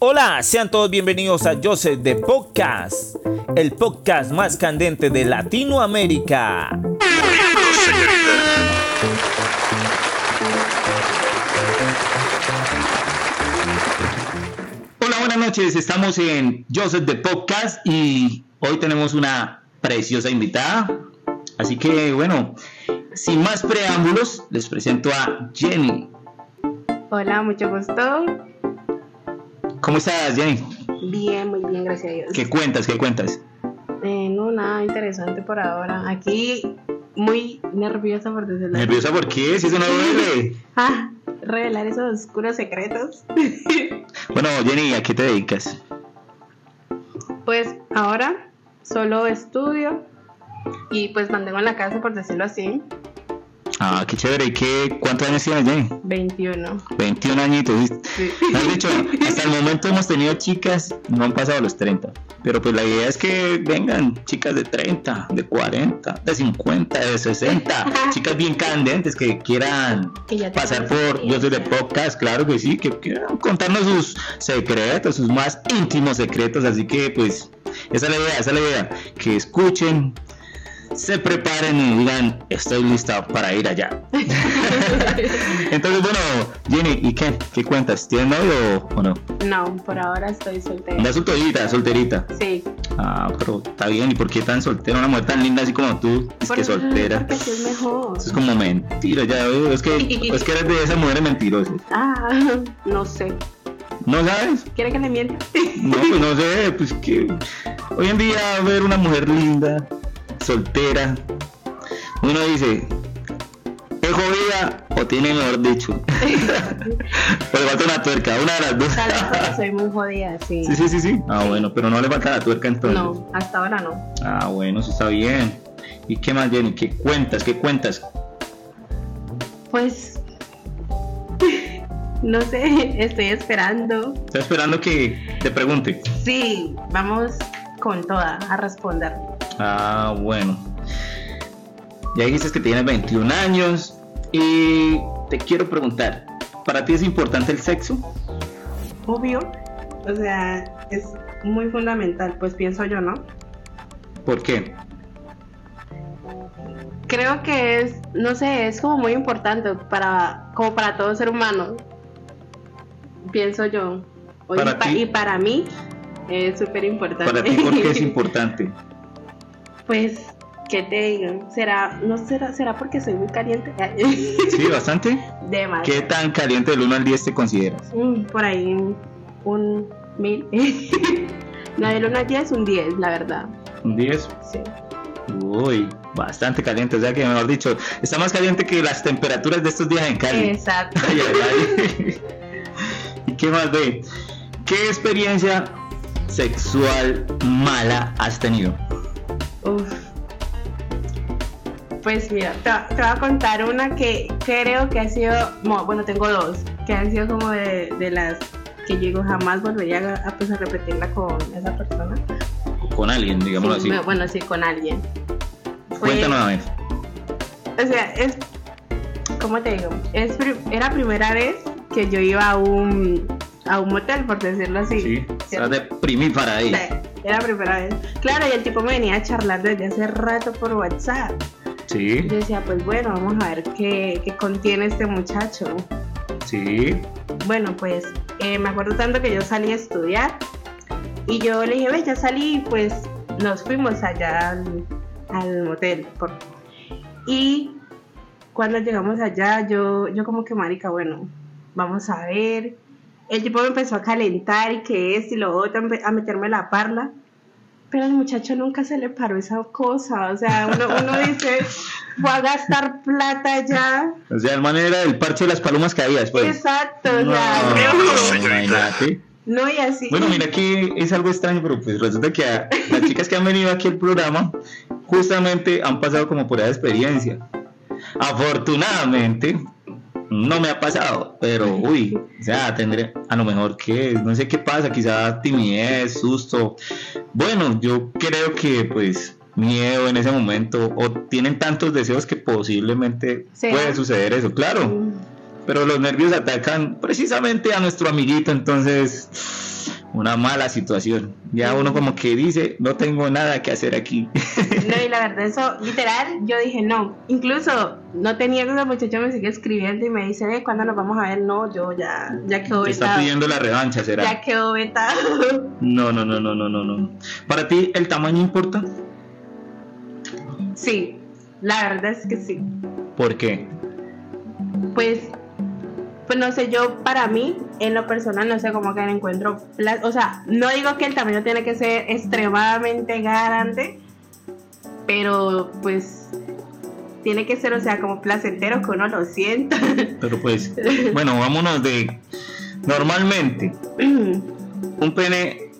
Hola, sean todos bienvenidos a Joseph de Podcast, el podcast más candente de Latinoamérica. Hola, buenas noches, estamos en Joseph de Podcast y hoy tenemos una preciosa invitada. Así que bueno, sin más preámbulos, les presento a Jenny. Hola, mucho gusto. ¿Cómo estás, Jenny? Bien, muy bien, gracias a Dios. ¿Qué cuentas? ¿Qué cuentas? Eh, no, nada interesante por ahora. Aquí muy nerviosa por decirlo. ¿Nerviosa por qué? Si eso no duele. Ah, revelar esos oscuros secretos. bueno, Jenny, ¿a qué te dedicas? Pues ahora solo estudio y pues mantengo en la casa por decirlo así. Ah, qué chévere. ¿Y qué, cuántos años tienes, Jenny? 21. 21 añitos. Sí. Has dicho, hasta el momento hemos tenido chicas, no han pasado los 30. Pero pues la idea es que vengan chicas de 30, de 40, de 50, de 60. chicas bien candentes que quieran Que pasar por Yo soy de podcast, claro que sí, que quieran contarnos sus secretos, sus más íntimos secretos. Así que pues esa es la idea, esa es la idea. Que escuchen, se preparen y digan, estoy lista para ir allá. Entonces, bueno, Jenny, ¿y qué? ¿Qué cuentas? ¿Tienes novio o no? No, por ahora estoy soltera. Andas solterita, solterita. Sí. Ah, pero está bien. ¿Y por qué tan soltera? Una mujer tan linda así como tú, es que soltera. Porque es mejor. Eso es como mentira, ya veo. Es que, es que eres de esas mujeres mentirosas. Ah, no sé. ¿No sabes? ¿Quiere que le mienta? No, pues no sé, pues que hoy en día ver una mujer linda, soltera, uno dice, ¿es jodida o tiene mejor dicho? Pero le falta una tuerca, una de las dos. Tal vez porque soy muy jodida, sí. Sí, sí, sí, sí. Ah, bueno, pero no le falta la tuerca entonces. No, hasta ahora no. Ah, bueno, eso está bien. ¿Y qué más, Jenny? ¿Qué cuentas? ¿Qué cuentas? Pues no sé, estoy esperando. Estoy esperando que te pregunte. Sí, vamos con toda a responder. Ah, bueno. Ya dijiste que tienes 21 años y te quiero preguntar, ¿para ti es importante el sexo? Obvio, o sea, es muy fundamental, pues pienso yo, ¿no? ¿Por qué? Creo que es, no sé, es como muy importante para, como para todo ser humano. Pienso yo. Para y, pa- ti- y para mí es súper importante. Para ti, ¿por qué es importante? Pues, ¿qué te digo? ¿Será, no será, será porque soy muy caliente? Sí, bastante. Demasiado. ¿Qué tan caliente del 1 al 10 te consideras? Mm, por ahí un, mil. La del 1 al 10 un 10, la verdad. ¿Un 10? Sí. Uy, bastante caliente. O sea que, mejor dicho, está más caliente que las temperaturas de estos días en Cali. Exacto. Ay, ay, ay. ¿Y qué más ve? ¿Qué experiencia sexual mala has tenido? Uf. Pues mira, te, te voy a contar una que creo que ha sido, bueno, tengo dos, que han sido como de, de las que yo digo jamás volvería a, pues, a repetirla con esa persona. Con alguien, digámoslo Sí, así. bueno, sí, con alguien. Cuéntanos a ver. O sea, es. ¿Cómo te digo? Es, era primera vez que yo iba a un, a un motel, por decirlo así. Sí, estás de primípara ahí. Sí, Era primera vez. Claro, y el tipo me venía a charlar desde hace rato por WhatsApp. Sí, Yo decía, pues bueno, vamos a ver qué, qué contiene este muchacho. sí. Bueno, pues eh, me acuerdo tanto que yo salí a estudiar y yo le dije, ve, ya salí, y pues nos fuimos allá al, al motel. por- Y cuando llegamos allá, yo, yo como que, marica, bueno, vamos a ver. El tipo me empezó a calentar y que esto y lo otro, a meterme la parla. Pero al muchacho nunca se le paró esa cosa. O sea, uno, uno dice, voy a gastar plata ya. O sea, el man era el parche de las palomas caídas, pues. Exacto, o No, sea, no. imagínate. No, y así. Bueno, mira que es algo extraño, pero pues resulta que a- las chicas que han venido aquí al programa justamente han pasado como por esa experiencia. Afortunadamente, no me ha pasado, pero uy, o sea, tendré a lo mejor que, no sé qué pasa, quizá timidez, susto. Bueno, yo creo que pues miedo en ese momento o tienen tantos deseos que posiblemente Sí. puede suceder eso, claro. Pero los nervios atacan precisamente a nuestro amiguito, entonces una mala situación. Ya uno como que dice, no tengo nada que hacer aquí. No, y la verdad, eso, literal, yo dije no. Incluso no tenía que el muchacho me sigue escribiendo y me dice, ve, ¿cuándo nos vamos a ver? No, yo ya, ya quedó Te está vetado. pidiendo la revancha, ¿será? Ya quedó vetado. No, no, no, no, no, no, no. ¿Para ti el tamaño importa? Sí, la verdad es que sí. ¿Por qué? Pues, pues no sé, yo para mí, en lo personal, no sé cómo que encuentro. O sea, no digo que el tamaño tiene que ser extremadamente grande, pero pues tiene que ser, o sea, como placentero que uno lo sienta. Pero pues, bueno, vámonos de... Normalmente, un pene,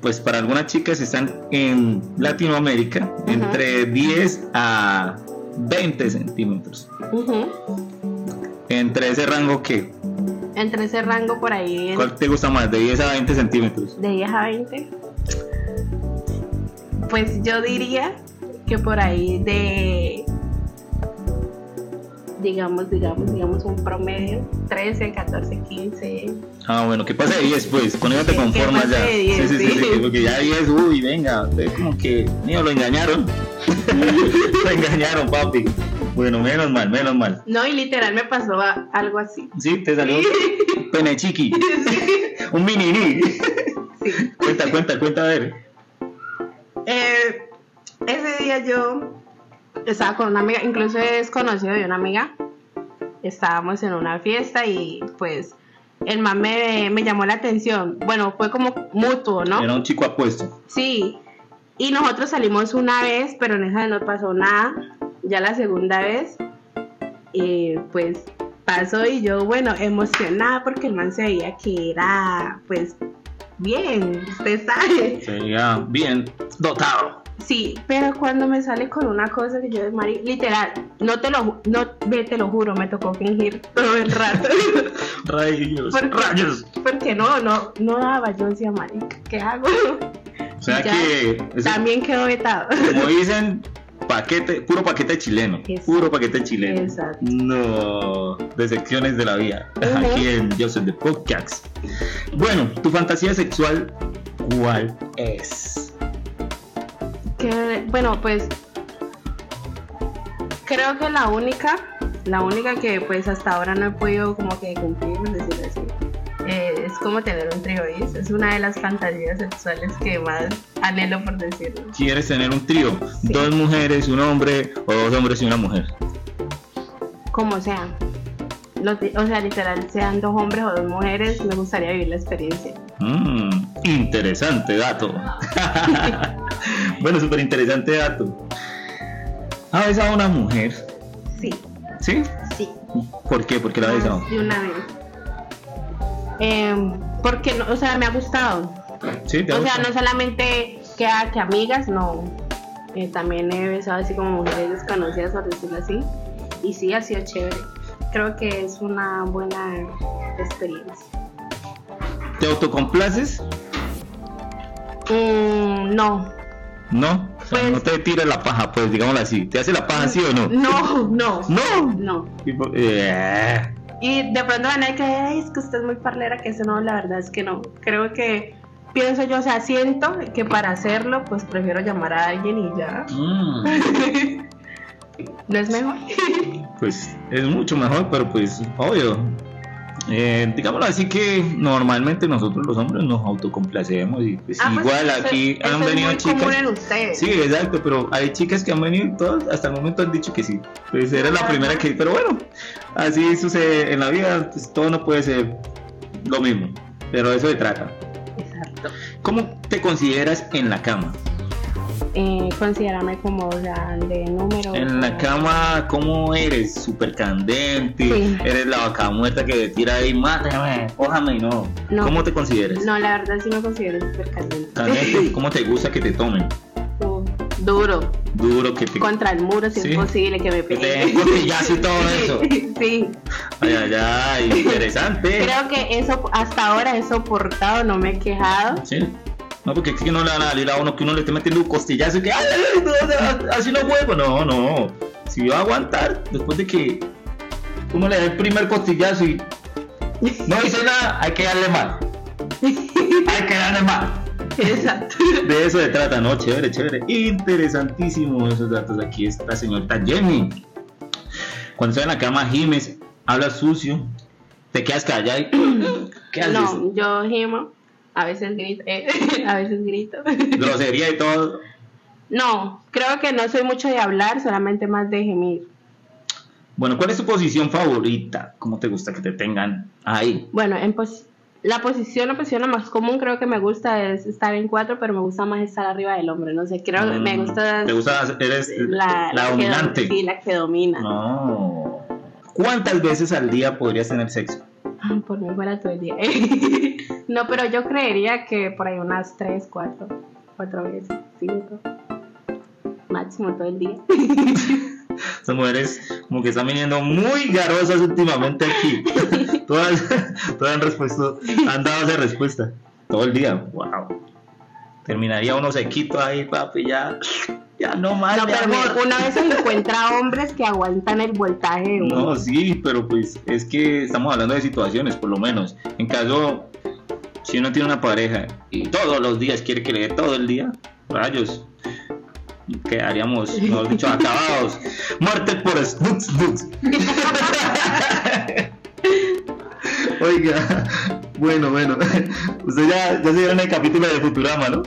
pues para algunas chicas están en Latinoamérica entre 10 a 20 centímetros. Entre ese rango que, Entre ese rango por ahí, en- ¿cuál te gusta más? De 10 a 20 centímetros. de 10 a 20, pues yo diría que por ahí de, digamos, digamos, digamos un promedio, 13, 14, 15. Ah, bueno, ¿qué pasa de 10 pues? Con eso te Que- que conformas pase ya. de 10, sí, sí, sí, sí. porque ya 10, uy, venga, ustedes como que, mío, lo engañaron. lo engañaron, papi. Bueno, menos mal, menos mal. No, y literal me pasó algo así. Sí, te salió pene chiqui, un mini Sí. Cuenta, cuenta, cuenta, a ver. Eh, ese día yo estaba con una amiga, incluso es conocido de una amiga. Estábamos en una fiesta y pues el man me, me llamó la atención. Bueno, fue como mutuo, ¿no? Era un chico apuesto. Sí. Y nosotros salimos una vez, pero en esa no pasó nada. Ya la segunda vez, eh, pues pasó y yo, bueno, emocionada porque el man se veía que era, pues, bien, usted sabe. Sería bien dotado. Sí, pero cuando me sale con una cosa que yo de Mari, literal, no te lo, no, ve, te lo juro, me tocó fingir todo el rato. Rayos, ¿Por qué? rayos. porque no, no, no daba, yo decía, Mari, ¿qué hago? O sea Ya. que, También quedó vetado. como dicen, paquete, puro paquete chileno. Exacto. Puro paquete chileno. Exacto. No, decepciones de la vida. Ujú. Aquí en Joseph de Podcast. Bueno, tu fantasía sexual, ¿cuál es? Que, bueno, pues creo que la única, la única que pues hasta ahora no he podido como que cumplir, por decirlo así, eh, es como tener un trío, es una de las fantasías sexuales que más anhelo por decirlo. ¿Quieres tener un trío? Sí. Dos mujeres, un hombre o dos hombres y una mujer. Como sea. O sea, literal, sean dos hombres o dos mujeres, me gustaría vivir la experiencia. Mm, interesante dato. bueno, súper interesante dato. ¿Ha besado a una mujer? Sí, ¿Sí? sí. ¿Por qué? ¿Por qué la ha besado? De una vez. Em, porque, no, o sea, me ha gustado. ¿Sí? ¿Te ha O sea, no solamente que, a- que amigas, no. Eh, también he besado así como mujeres desconocidas, por decirlo así. Y sí, ha sido chévere. Creo que es una buena experiencia. ¿Te autocomplaces? Mm, no, No. O sea, Pues- no te tira la paja, pues digámoslo así. ¿Te hace la paja sí o no? no, no, No. no. Eh, Y de pronto van a decir, "Ay, es que usted es muy parlera, que eso no, la verdad es que no. Creo que, pienso yo, o sea, siento que para hacerlo, pues prefiero llamar a alguien y ya. mm, ¿No es mejor? pues es mucho mejor, pero pues obvio. Eh, digámoslo así que normalmente nosotros los hombres nos autocomplacemos y pues Ah, pues, igual aquí eso han venido muy común chicas. en ustedes. Sí, exacto, pero hay chicas que han venido y todas hasta el momento han dicho que sí. Pues era la primera que, pero bueno, así sucede en la vida, pues todo no puede ser lo mismo, pero eso se trata. Exacto. ¿Cómo te consideras en la cama? Eh, considérame como o sea, de número. En la cama, ¿cómo eres? Súper candente, Sí. eres la vaca muerta que te tira ahí, mátame, cójame, no. No. ¿Cómo te consideras? No, la verdad sí me considero súper caliente. Candente, ¿cómo te gusta que te tomen? Uh, Duro. Duro, que te... Contra el muro si Sí. es posible que me Que te pegue. den costillazo y todo eso. Sí. Ay, ay, ay, interesante. Creo que eso hasta ahora he soportado, no me he quejado. Sí. No, porque es que no le van a salir a uno que uno le esté metiendo un costillazo y que "Ay, no, no, así no juego. No, no. Si va a aguantar después de que uno le dé el primer costillazo y no dice nada, hay que darle mal. Hay que darle mal. Exacto. De eso se trata, ¿no? Chévere, chévere. Interesantísimo esos datos. Aquí está señorita Jenny. Cuando está en la cama, gimes, habla sucio, te quedas callada y... ¿Qué haces? No, yo gimo, a veces grito, eh, a veces grito. Grosería y todo. No, creo que no soy mucho de hablar, solamente más de gemir. Bueno, ¿cuál es tu posición favorita? ¿Cómo te gusta que te tengan ahí? Bueno, en pos- la posición, la posición más común creo que me gusta es estar en cuatro, pero me gusta más estar arriba del hombre, no sé, creo que me Mm, gusta ¿Te gusta? Eres la, dominante. sí, la que domina. No. ¿Cuántas veces al día podrías tener sexo? Por mí fuera todo el día. no, pero yo creería que por ahí unas tres, cuatro, cuatro veces, cinco, máximo todo el día. Estas mujeres como que están viniendo muy garosas últimamente aquí. todas, todas han, respuesto, han dado esa respuesta. Todo el día. Wow. Terminaría uno sequito ahí, papi, ya. Ya no más. No, pero amor. una vez se encuentra hombres que aguantan el voltaje. No, sí, pero pues es que estamos hablando de situaciones, por lo menos. En caso, si uno tiene una pareja y todos los días quiere que le dé todo el día, rayos, quedaríamos, mejor dicho, acabados. Muerte por snooks. Oiga, bueno, bueno, usted ya, ya se vieron el capítulo de Futurama, ¿no?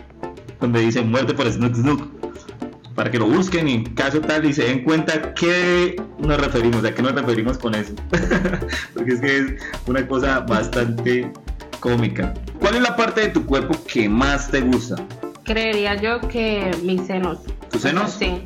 Donde dice muerte por Snook Snook. Para que lo busquen y en caso tal y se den cuenta qué nos referimos, a qué nos referimos con eso. Porque es que es una cosa bastante cómica. ¿Cuál es la parte de tu cuerpo que más te gusta? Creería yo que mis senos. ¿Tus senos? Sí.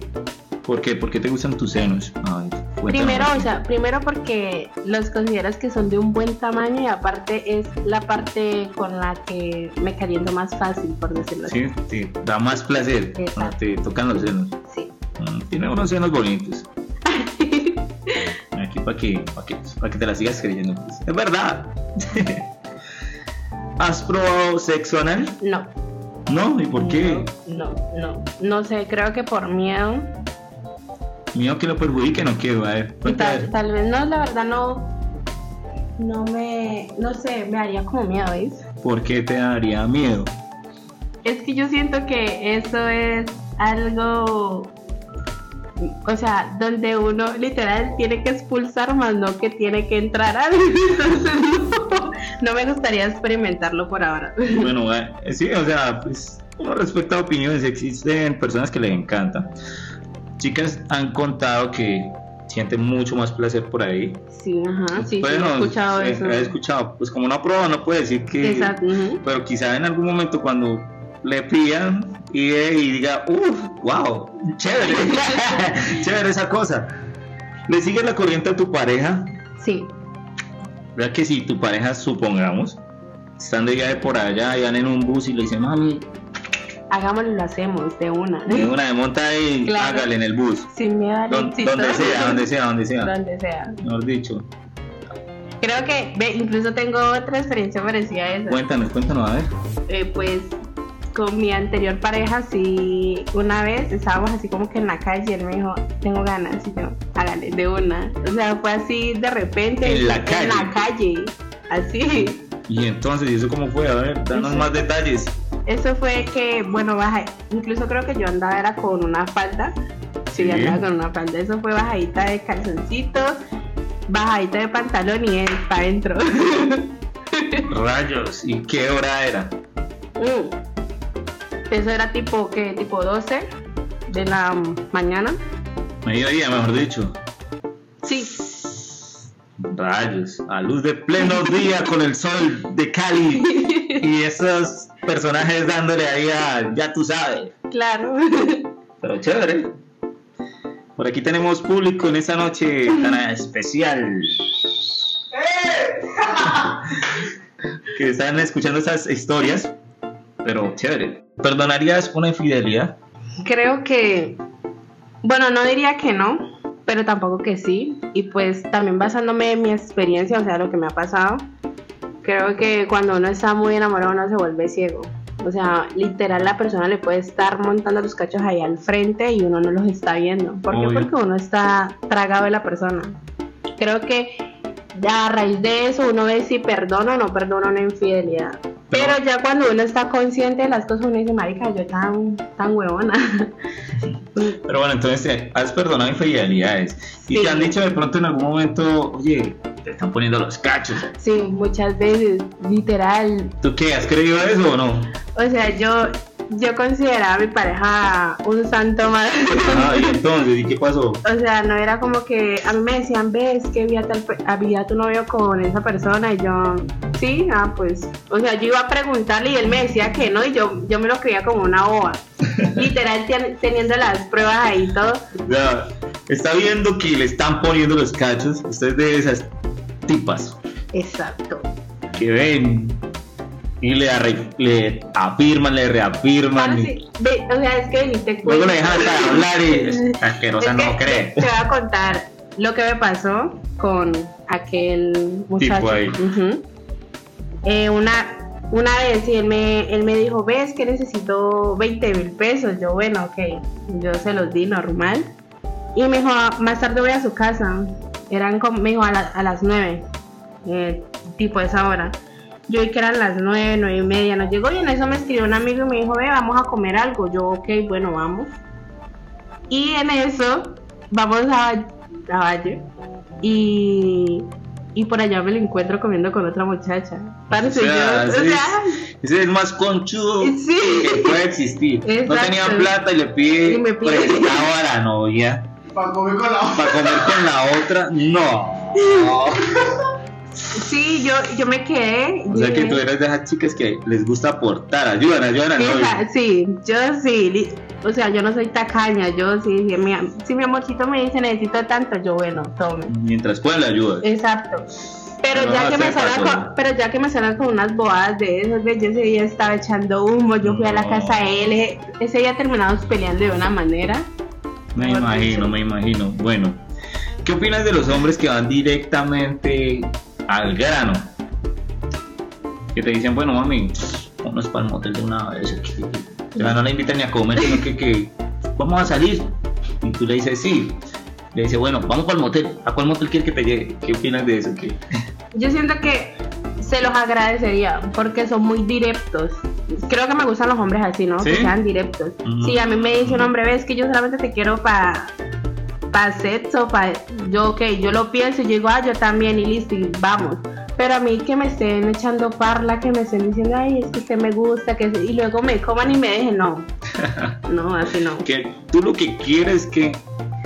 ¿Por qué? ¿Por qué te gustan tus senos? Ay. Primero, o sea, primero porque los consideras que son de un buen tamaño y aparte es la parte con la que me caliento más fácil, por decirlo así. Sí, sí, da más placer cuando te tocan los senos. Sí. Mm, tiene unos senos bonitos. Aquí para que, pa' que, pa' que te la sigas creyendo. pues. Es verdad. ¿Has probado sexo anal? No. No, ¿y por qué? No, no. No sé, creo que por miedo. Miedo que lo perjudique, no quiero. A ver, a tal, vez no, la verdad no. No me. No sé, me haría como miedo, ¿ves? ¿Por qué te daría miedo? Es que yo siento que eso es algo. O sea, donde uno literal tiene que expulsar más no que tiene que entrar a Entonces no, no me gustaría experimentarlo por ahora. Bueno, eh, sí, o sea, pues uno respecta opiniones, existen personas que le encantan. Chicas han contado que sienten mucho más placer por ahí. Sí, ajá, sí, sí, Bueno, he escuchado eh, eso. he escuchado, pues como no prueba, no puede decir que. Exacto. Pero quizá en algún momento cuando le pidan y, y diga, uff, wow, chévere, chévere esa cosa. Le sigue la corriente a tu pareja. Sí, ¿Verdad que si tu pareja, supongamos, están de viaje por allá y van en un bus y le dicen, mami, hagámoslo, lo hacemos de una. de una de monta y Claro. hágale en el bus. Sin miedo al Don- donde sea, donde sea, donde sea. Donde sea. Mejor dicho. Creo que, ve, incluso tengo otra experiencia parecida a esa. Cuéntanos, cuéntanos, a ver. Eh, pues con mi anterior pareja, sí, una vez estábamos así como que en la calle y él me dijo, tengo ganas, y yo, hágale, de una. O sea, fue así de repente. En la calle. En la calle, así. Y entonces, ¿y eso cómo fue? A ver, danos más detalles. Eso fue que, bueno, baja, incluso creo que yo andaba era con una falda. Sí, Sí. andaba con una falda. Eso fue bajadita de calzoncitos, bajadita de pantalón y él para adentro. Rayos, ¿y qué hora era? Mm. Eso era tipo, que Tipo 12 de la mañana. Mediodía, mejor dicho. Sí, Rayos, a luz de pleno día con el sol de Cali y esos personajes dándole ahí a, ya tú sabes. claro. Pero chévere. Por aquí tenemos público en esta noche tan especial. que están escuchando estas historias. Pero chévere. ¿Perdonarías una infidelidad? Creo que, bueno, no diría que no, pero tampoco que sí. Y pues también basándome en mi experiencia, o sea, lo que me ha pasado, creo que cuando uno está muy enamorado uno se vuelve ciego. O sea, literal la persona le puede estar montando los cachos ahí al frente y uno no los está viendo. ¿Por qué? Porque uno está tragado de la persona. Creo que ya a raíz de eso uno ve si perdona o no perdona una infidelidad. Pero ya cuando uno está consciente de las cosas, uno dice, marica, yo tan, tan huevona. Pero bueno, entonces eh, has perdonado infidelidades. Y te han dicho de pronto en algún momento, oye, te están poniendo los cachos. sí, muchas veces, literal. ¿Tú qué? ¿Has creído eso o no? O sea, yo, yo consideraba a mi pareja un santo más. Ah, y entonces, ¿y qué pasó? O sea, no era como que a mí me decían, ves que vi a, tal, pe- a- vi a tu novio con esa persona y yo, sí, ah, pues, o sea, yo iba a preguntarle y él me decía que no y yo, yo me lo creía como una boba. Literal, ten- teniendo las pruebas ahí y todo. Sea, está viendo que le están poniendo los cachos. Usted es de esas tipas Exacto. que ven y le, arre- le afirman, le reafirman. Sí, ve, o sea, es que viniste luego le dejan hasta hablar y es asquerosa, Es no que cree. Te voy a contar lo que me pasó con aquel muchacho. ahí. Ujú. Eh, una, una vez y él me, él me dijo, ves que necesito 20 mil pesos. Yo, bueno, ok. Yo se los di normal. Y me dijo, "Ah, más tarde voy a su casa. Eran como, me dijo, a, la- a las 9. eh, tipo esa hora. Yo vi que eran las 9, 9 y media. Nos llegó y en eso me escribió un amigo y me dijo, ve, vamos a comer algo. Yo, ok, bueno, vamos. Y en eso vamos a, a Valle y, y por allá me lo encuentro comiendo con otra muchacha. Parce, O sea, yo, o ese es- sea, Ese es el más conchudo Sí. que puede existir. No tenía plata y le pide Y me pide- prestado a la novia Para comer con la para comer con la otra. No. sí, yo, yo me quedé. O sea que tú eres de esas chicas que les gusta aportar, ayudan, ayudan al novio. sí, yo sí, o sea, yo no soy tacaña, yo sí, si mi, si mi amorcito me dice necesito tanto, yo bueno, tome. Mientras puedan le ayudas. Exacto. Pero ya que me caso, con, pero ya que me salgan con unas bobadas de esas, yo ese día estaba echando humo, yo fui a la casa de él, eh, ese día terminamos peleando de una manera. Me imagino, me imagino. Bueno, ¿qué opinas de los hombres que van directamente al grano? Que te dicen, bueno, mami, vámonos para el motel de una vez. aquí". O sea, no la invitan ni a comer, sino que, que vamos a salir. Y tú le dices, sí. Le dice, bueno, vamos para el motel. ¿A cuál motel quieres que te lleve? ¿Qué opinas de eso? ¿Qué? Yo siento que se los agradecería porque son muy directos. Creo que me gustan los hombres así, ¿no? ¿Sí? Que sean directos. Si a mí me dice un hombre, ves que yo solamente te quiero para pa sexo, para yo, ok, yo lo pienso y yo digo, ah, yo también y listo, y vamos. Pero a mí que me estén echando parla, que me estén diciendo, ay, es que usted me gusta, que y luego me coman y me dejen, no. No, así no. Que tú lo que quieres es que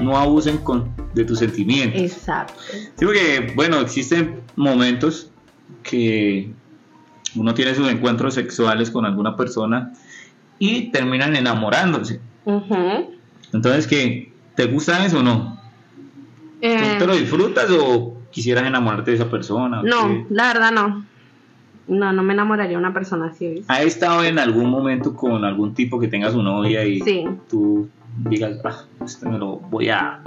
no abusen con, de tus sentimientos. Exacto. Sí, porque, bueno, existen momentos que uno tiene sus encuentros sexuales con alguna persona y terminan enamorándose. Entonces, ¿qué? ¿Te gusta eso o no? Eh, ¿Tú te lo disfrutas o quisieras enamorarte de esa persona? no, qué? la verdad no. No, no me enamoraría de una persona así. ¿ves? ¿Has estado en algún momento con algún tipo que tenga su novia y Sí. tú digas, ah, este me lo voy a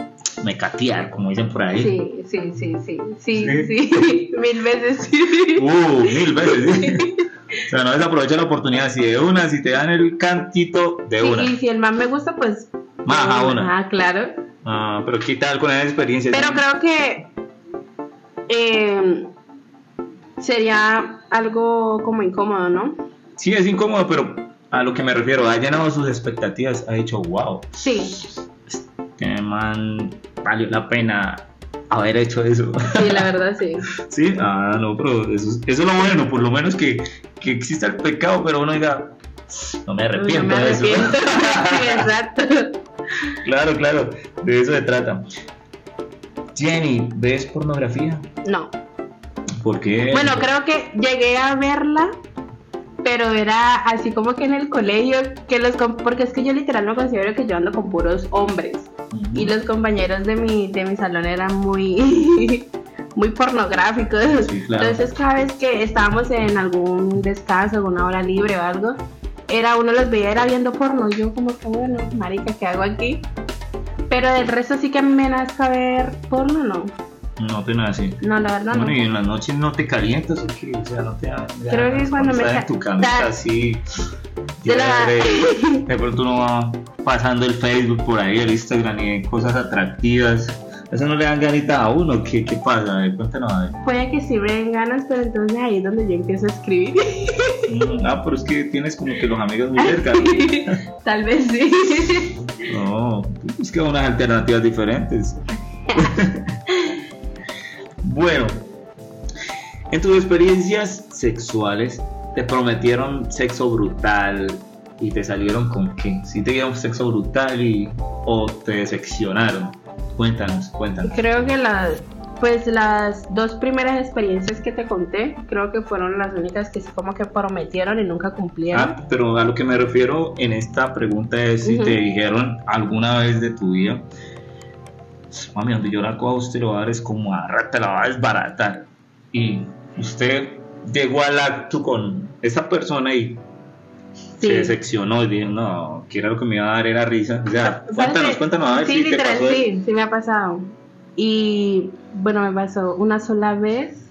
mecatear, como dicen por ahí? Sí, sí, sí, sí, sí, ¿Sí? sí, mil veces sí. Uh, mil veces. ¿sí? O sea, no desaprovecha la oportunidad. Si de una, si te dan el cantito, de Sí, una. y si el man me gusta, pues... Más a una. Ah, claro. Ah, pero ¿qué tal con esa experiencia? Pero creo que eh, sería algo como incómodo, ¿no? Sí, es incómodo, pero a lo que me refiero, ha llenado sus expectativas, ha dicho, wow, Sí, que man, valió la pena haber hecho eso. sí, la verdad sí. sí, ah, no, pero eso, es- eso es lo bueno, por lo menos que, que exista el pecado, pero uno diga, no me arrepiento No me de eso. sí, exacto. Claro, claro, de eso se trata. Jenny, ¿ves pornografía? No. ¿Por qué? Bueno, creo que llegué a verla, pero era así como que en el colegio, que los porque es que yo literal me considero que yo ando con puros hombres y los compañeros de mi de mi salón eran muy muy pornográficos. Sí, claro. Entonces cada vez que estábamos en algún descanso, alguna hora libre o algo, era uno los veía era viendo porno, y yo como que bueno, marica, ¿qué hago aquí? Pero del resto sí que me nazca ver porno, no. No te nace. No, la verdad Bueno, no. y en las noches no te calientas o qué? O sea, no te ya Creo que cuando me estás en tu camita da- así. De la- llévate, De pronto uno va pasando el Facebook por ahí, el Instagram y cosas atractivas. Eso no le dan ganitas a uno. ¿Qué, qué pasa? A ver, cuéntanos a ver. Puede que sí me den ganas, pero entonces ahí es donde yo empiezo a escribir. Ah, pero es que tienes como que los amigos muy cerca. Tal vez sí. No, es que unas alternativas diferentes. bueno, en tus experiencias sexuales, ¿te prometieron sexo brutal y te salieron con qué? ¿Sí te dieron sexo brutal y, o te decepcionaron? Cuéntanos, cuéntanos. Creo que las, pues las dos primeras experiencias que te conté, creo que fueron las únicas que sí como que prometieron y nunca cumplieron. Ah, pero a lo que me refiero en esta pregunta es si te dijeron alguna vez de tu vida, mami, donde yo la coja usted lo va a dar es como a rata, la va a desbaratar. Y usted llegó al acto con esa persona y Sí. se decepcionó y dijo, no, que era lo que me iba a dar era risa. O sea, ¿Sabes cuéntanos, cuéntanos a ver Sí, si te literal, pasó sí, sí me ha pasado. Y bueno, me pasó una sola vez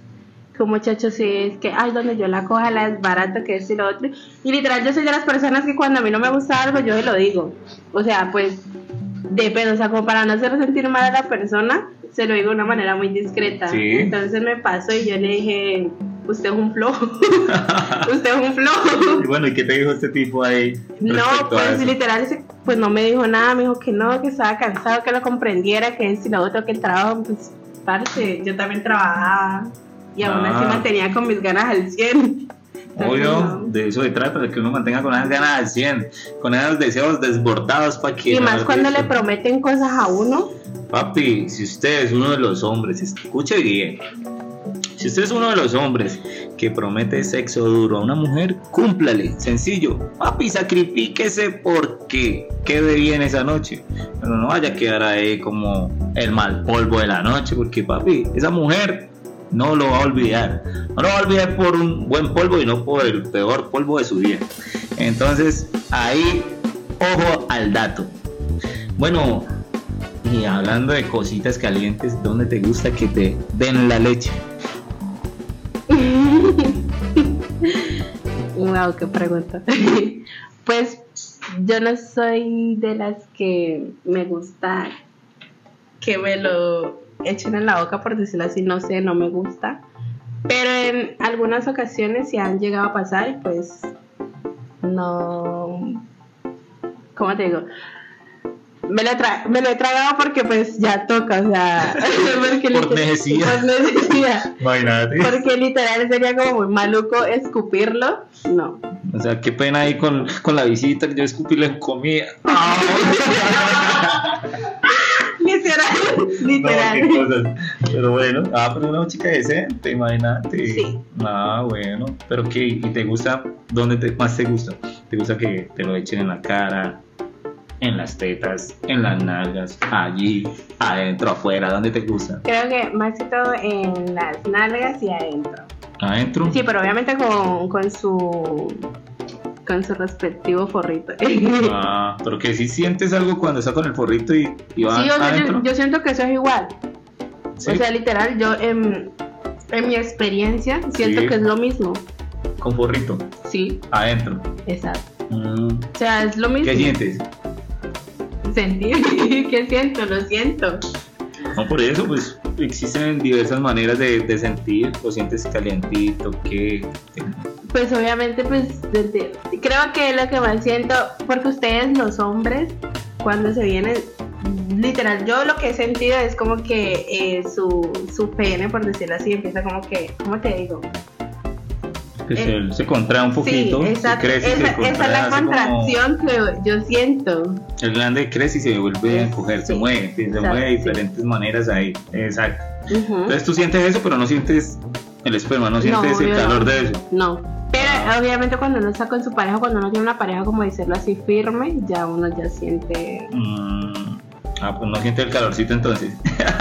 que un muchacho sí es que, ay, donde yo la coja, la es barato, que es y lo otro. Y literal, yo soy de las personas que cuando a mí no me gusta algo, yo se lo digo. O sea, pues, depende, o sea, como para no hacer sentir mal a la persona, se lo digo de una manera muy discreta. Sí. Entonces me pasó y yo le dije, usted es un flojo, usted es un flojo. Y bueno, ¿y qué te dijo este tipo ahí? No, pues literal, pues no me dijo nada, me dijo que no, que estaba cansado, que lo comprendiera, que si lo otro, que el trabajo, pues, parce, yo también trabajaba y aún así Ah. mantenía con mis ganas al 100. Entonces, Obvio, de eso se trata, de que uno mantenga con esas ganas al 100, con esos deseos desbordados para que... Y más cuando le prometen cosas a uno, Papi, si usted es uno de los hombres, escuche bien. Si usted es uno de los hombres que promete sexo duro a una mujer, cúmplale, sencillo. Papi, sacrifíquese porque quede bien esa noche. Pero no vaya a quedar ahí como el mal polvo de la noche, porque papi, esa mujer no lo va a olvidar. No lo va a olvidar por un buen polvo y no por el peor polvo de su vida. Entonces, ahí, ojo al dato. Bueno, y hablando de cositas calientes, ¿dónde te gusta que te den la leche? Wow, qué pregunta. pues yo no soy de las que me gusta que me lo echen en la boca, por decirlo así, no sé, no me gusta. Pero en algunas ocasiones sí han llegado a pasar y pues no... ¿Cómo te digo? Me lo, me lo he tragado porque pues ya toca, o sea... porque Por necesidad. Por necesidad. Imagínate. Porque literal sería como muy maluco escupirlo. No. O sea, qué pena ahí con, con la visita, que yo escupí la comida. Literal. No, Literal. cosas. Pero bueno, ah, pero una chica decente, imagínate. Sí. Ah, bueno. Pero qué, ¿y te gusta? ¿Dónde te, más te gusta? ¿Te gusta que te lo echen en la cara, en las tetas, en las nalgas, allí, adentro, afuera? ¿Dónde te gusta? Creo que más que todo en las nalgas y adentro. ¿Adentro? Sí, pero obviamente con, con su con su respectivo forrito. sí, Ah, pero que si sientes algo cuando está con el forrito y, y va o sea, adentro. yo, yo siento que eso es igual. Sí, O sea, literal, yo en, en mi experiencia siento Sí. que es lo mismo. con forrito, Sí, adentro. exacto. Mm, O sea, es lo mismo. ¿Qué sientes? Sentir. ¿Qué siento? Lo siento. No, por eso, pues existen diversas maneras de, de sentir. Lo sientes calientito, que. Pues obviamente, pues desde- creo que lo que más siento, porque ustedes los hombres, cuando se vienen, literal, yo lo que he sentido es como que eh, su, su pene, por decirlo así, empieza como que, ¿cómo te digo? Que Eh, se, se contrae un poquito. sí, crece y se Esa, esa contrae, es la como- contracción que yo siento. el glande crece y se vuelve a encoger, se sí, mueve, se mueve de diferentes maneras ahí. Exacto. Entonces tú sientes eso, pero no sientes el esperma, no sientes el calor no. de eso. No. Pero obviamente cuando uno está con su pareja, cuando uno tiene una pareja, como decirlo así, firme, ya uno ya siente... Mm, ah, pues no sientes el calorcito entonces.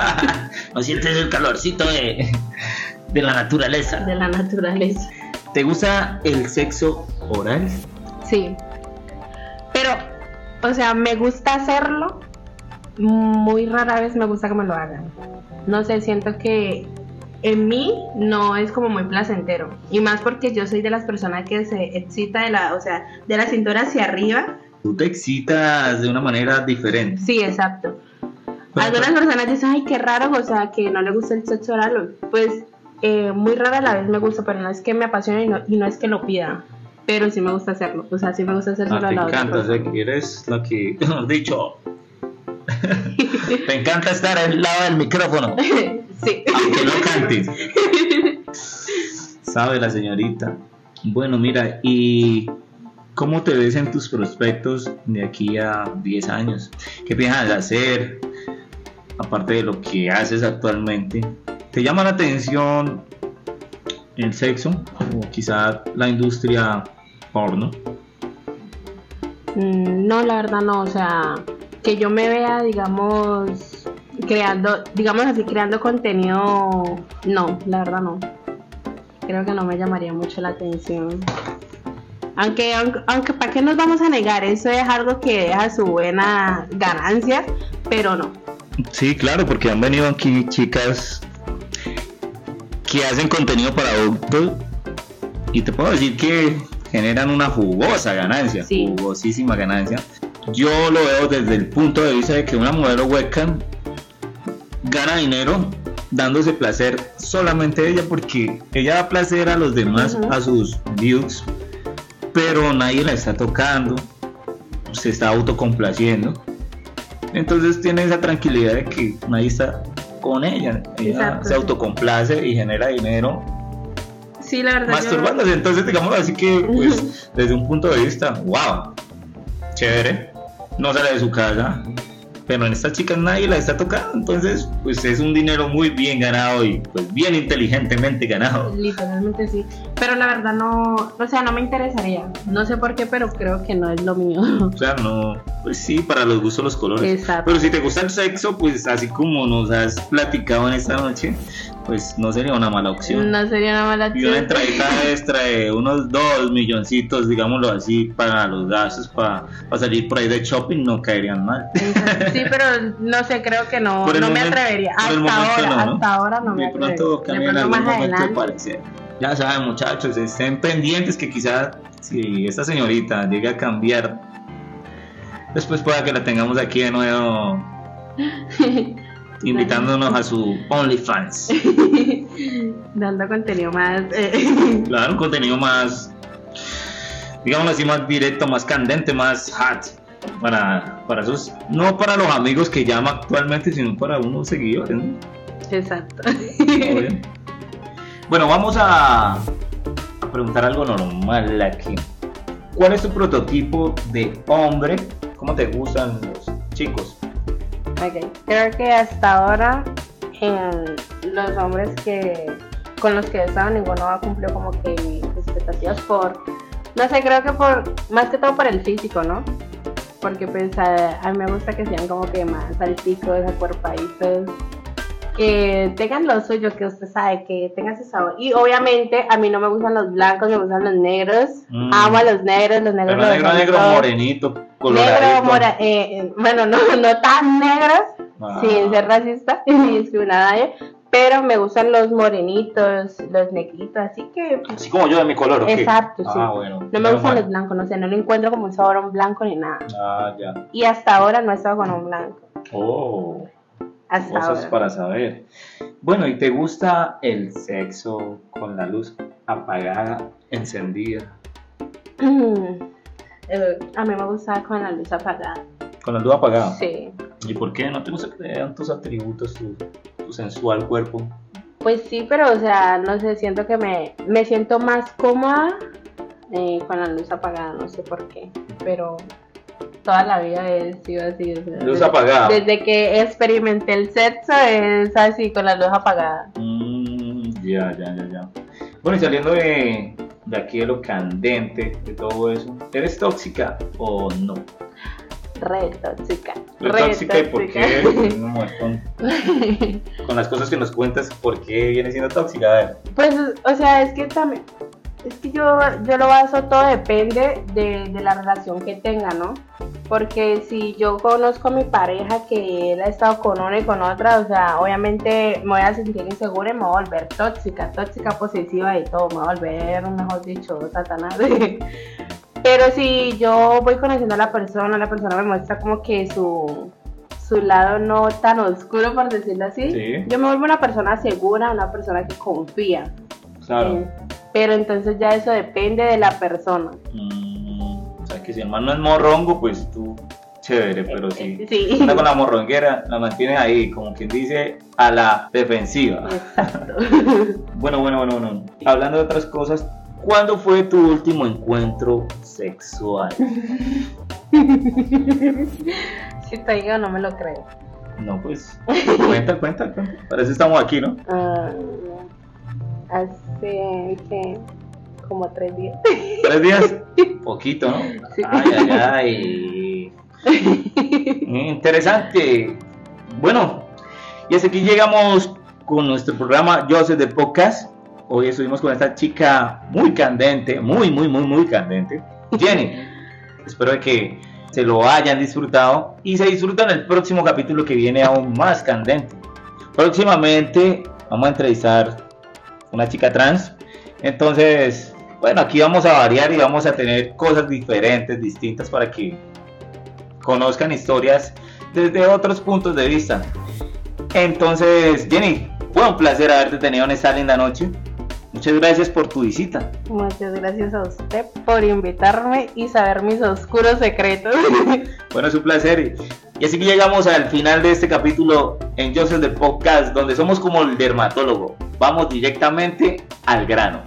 no sientes el calorcito de, de la naturaleza. de la naturaleza. ¿Te gusta el sexo oral? Sí. Pero, o sea, me gusta hacerlo, muy rara vez me gusta que me lo hagan. No sé, siento que en mí no es como muy placentero. Y más porque yo soy de las personas que se excita de la, o sea, de la cintura hacia arriba. Tú te excitas de una manera diferente. Sí, exacto. Algunas personas dicen, ay, qué raro, o sea, que no le gusta el sexo oral. Pues eh, muy rara la vez me gusta, pero no es que me apasione y no, y no es que lo pida. Pero sí me gusta hacerlo. O sea, sí me gusta hacer Ah, a te la otra encanta, o sea, que eres lo que hemos dicho. te encanta estar al lado del micrófono, sí. aunque no cantes. Sabe la señorita. Bueno, mira, ¿y cómo te ves en tus prospectos de aquí a 10 años? ¿Qué piensas hacer? Aparte de lo que haces actualmente. ¿Te llama la atención el sexo? O quizá la industria porno. Mm, No, la verdad no, o sea, que yo me vea, digamos, creando, digamos así, creando contenido, no, la verdad no. Creo que no me llamaría mucho la atención. Aunque, aunque, aunque ¿para qué nos vamos a negar? Eso es algo que deja su buena ganancia, pero no. Sí, claro, porque han venido aquí chicas que hacen contenido para adultos y te puedo decir que generan una jugosa ganancia, Sí. jugosísima ganancia. Yo lo veo desde el punto de vista de que una modelo webcam gana dinero dándose placer solamente ella porque ella da placer a los demás, a sus views, pero nadie la está tocando, se está autocomplaciendo. Entonces tiene esa tranquilidad de que nadie está con ella. Ella se autocomplace y genera dinero Sí, la verdad. yo- masturbándose. Entonces, digamos así que, pues, desde un punto de vista, wow, chévere, no sale de su casa, pero en esta chica nadie la está tocando. Entonces, pues es un dinero muy bien ganado y, pues, bien inteligentemente ganado. Literalmente sí. Pero la verdad no, o sea, no me interesaría. No sé por qué, pero creo que no es lo mío. O sea, no, pues sí, para los gustos los colores. Exacto. Pero si te gusta el sexo, pues así como nos has platicado en esta noche, pues no sería una mala opción. No sería una mala Y una opción. entradita extra de unos 2 milloncitos, digámoslo así, para los gastos, para, para salir por ahí de shopping, no caerían mal. Sí, pero no sé, creo que no, no me atrevería. Hasta ahora, no, ¿no? hasta ahora no me de atrevería. pronto De cambia en pronto algún más momento adelante. Ya saben, muchachos, estén pendientes que quizás si esta señorita llega a cambiar, después pueda que la tengamos aquí de nuevo invitándonos a su OnlyFans. Dando contenido más. eh, Claro, contenido más, digámoslo así, más directo, más candente, más hot. Para, para esos, no para los amigos que llama actualmente, sino para unos seguidores. ¿no? Exacto. Bueno, vamos a, a preguntar algo normal aquí. ¿Cuál es tu prototipo de hombre? ¿Cómo te gustan los chicos? Ok, Creo que hasta ahora en los hombres que con los que he estado ninguno ha cumplido como que mis expectativas por no sé, creo que por más que todo por el físico, ¿no? Porque pues a, a mí me gusta que sean como que más alticos, acuerpaditos, que tengan lo suyo, que usted sabe, que tengan ese sabor. Y obviamente a mí no me gustan los blancos, me gustan los negros. Mm. Amo a los negros, los negros. Pero los negro, negro, morenito, coloradito. Negro, mora, eh, eh, bueno, no, no tan negros, Ah. sin ser racista ni discriminar a nadie, pero me gustan los morenitos, los negritos, así que Así como yo de mi color, ¿o qué? Exacto, sí. Ah, bueno. no me gustan mal. los blancos, no sé, no le encuentro como un sabor a un blanco ni nada. Ah, ya. Y hasta ahora no he estado con un blanco, Oh, hasta cosas ahora. para saber. Bueno, ¿y te gusta el sexo con la luz apagada, encendida? Eh, a mí me gusta con la luz apagada, Con la luz apagada. sí. ¿Y por qué no te gusta que te vean tus atributos, tu, tu sensual cuerpo? Pues sí, pero o sea, no sé, siento que me, me siento más cómoda eh, con la luz apagada, no sé por qué, pero toda la vida he sido así. o sea, Luz desde, apagada. Desde que experimenté el sexo es así, con la luz apagada. Mm, ya, ya, ya, ya. Bueno, y saliendo de, de aquí de lo candente, de todo eso, ¿eres tóxica o no? Re tóxica. Re re tóxica y por qué, con, con las cosas que nos cuentas, ¿por qué viene siendo tóxica? A ver. Pues, o sea, es que también Es que yo, yo lo baso, todo depende de, de, la relación que tenga, ¿no? Porque si yo conozco a mi pareja que él ha estado con una y con otra, o sea, obviamente me voy a sentir insegura y me voy a volver tóxica, tóxica, posesiva y todo, me voy a volver, mejor dicho, satanás. Pero si yo voy conociendo a la persona, la persona me muestra como que su, su lado no tan oscuro, por decirlo así, yo me vuelvo una persona segura, una persona que confía. Claro. Eh, pero entonces ya eso depende de la persona. Mm, o sea, que si el man no es morrongo, pues tú, chévere, pero si sí. anda con la morronguera, la mantienes ahí, como quien dice, a la defensiva. Exacto. bueno, bueno, bueno, bueno. Hablando de otras cosas, ¿cuándo fue tu último encuentro sexual? si te digo, no me lo creo. No, pues, cuenta, cuenta, cuenta. Para eso estamos aquí, ¿no? Ah, hace que como tres días. ¿Tres días? Poquito, ¿no? Sí. Ay, ay, ay. Interesante. Bueno, y hasta aquí llegamos con nuestro programa Joseph de Podcast. Hoy estuvimos con esta chica muy candente, muy, muy, muy, muy candente. Jenny, espero que se lo hayan disfrutado y se disfrutan el próximo capítulo que viene aún más candente. Próximamente vamos a entrevistar una chica trans. Entonces, bueno, aquí vamos a variar y vamos a tener cosas diferentes, distintas para que conozcan historias desde otros puntos de vista. Entonces, Jenny, fue un placer haberte tenido en esta linda noche. Muchas gracias por tu visita. Muchas gracias a usted por invitarme y saber mis oscuros secretos. bueno, es un placer. Y así que llegamos al final de este capítulo en Joseph de Podcast, donde somos como el dermatólogo. Vamos directamente al grano.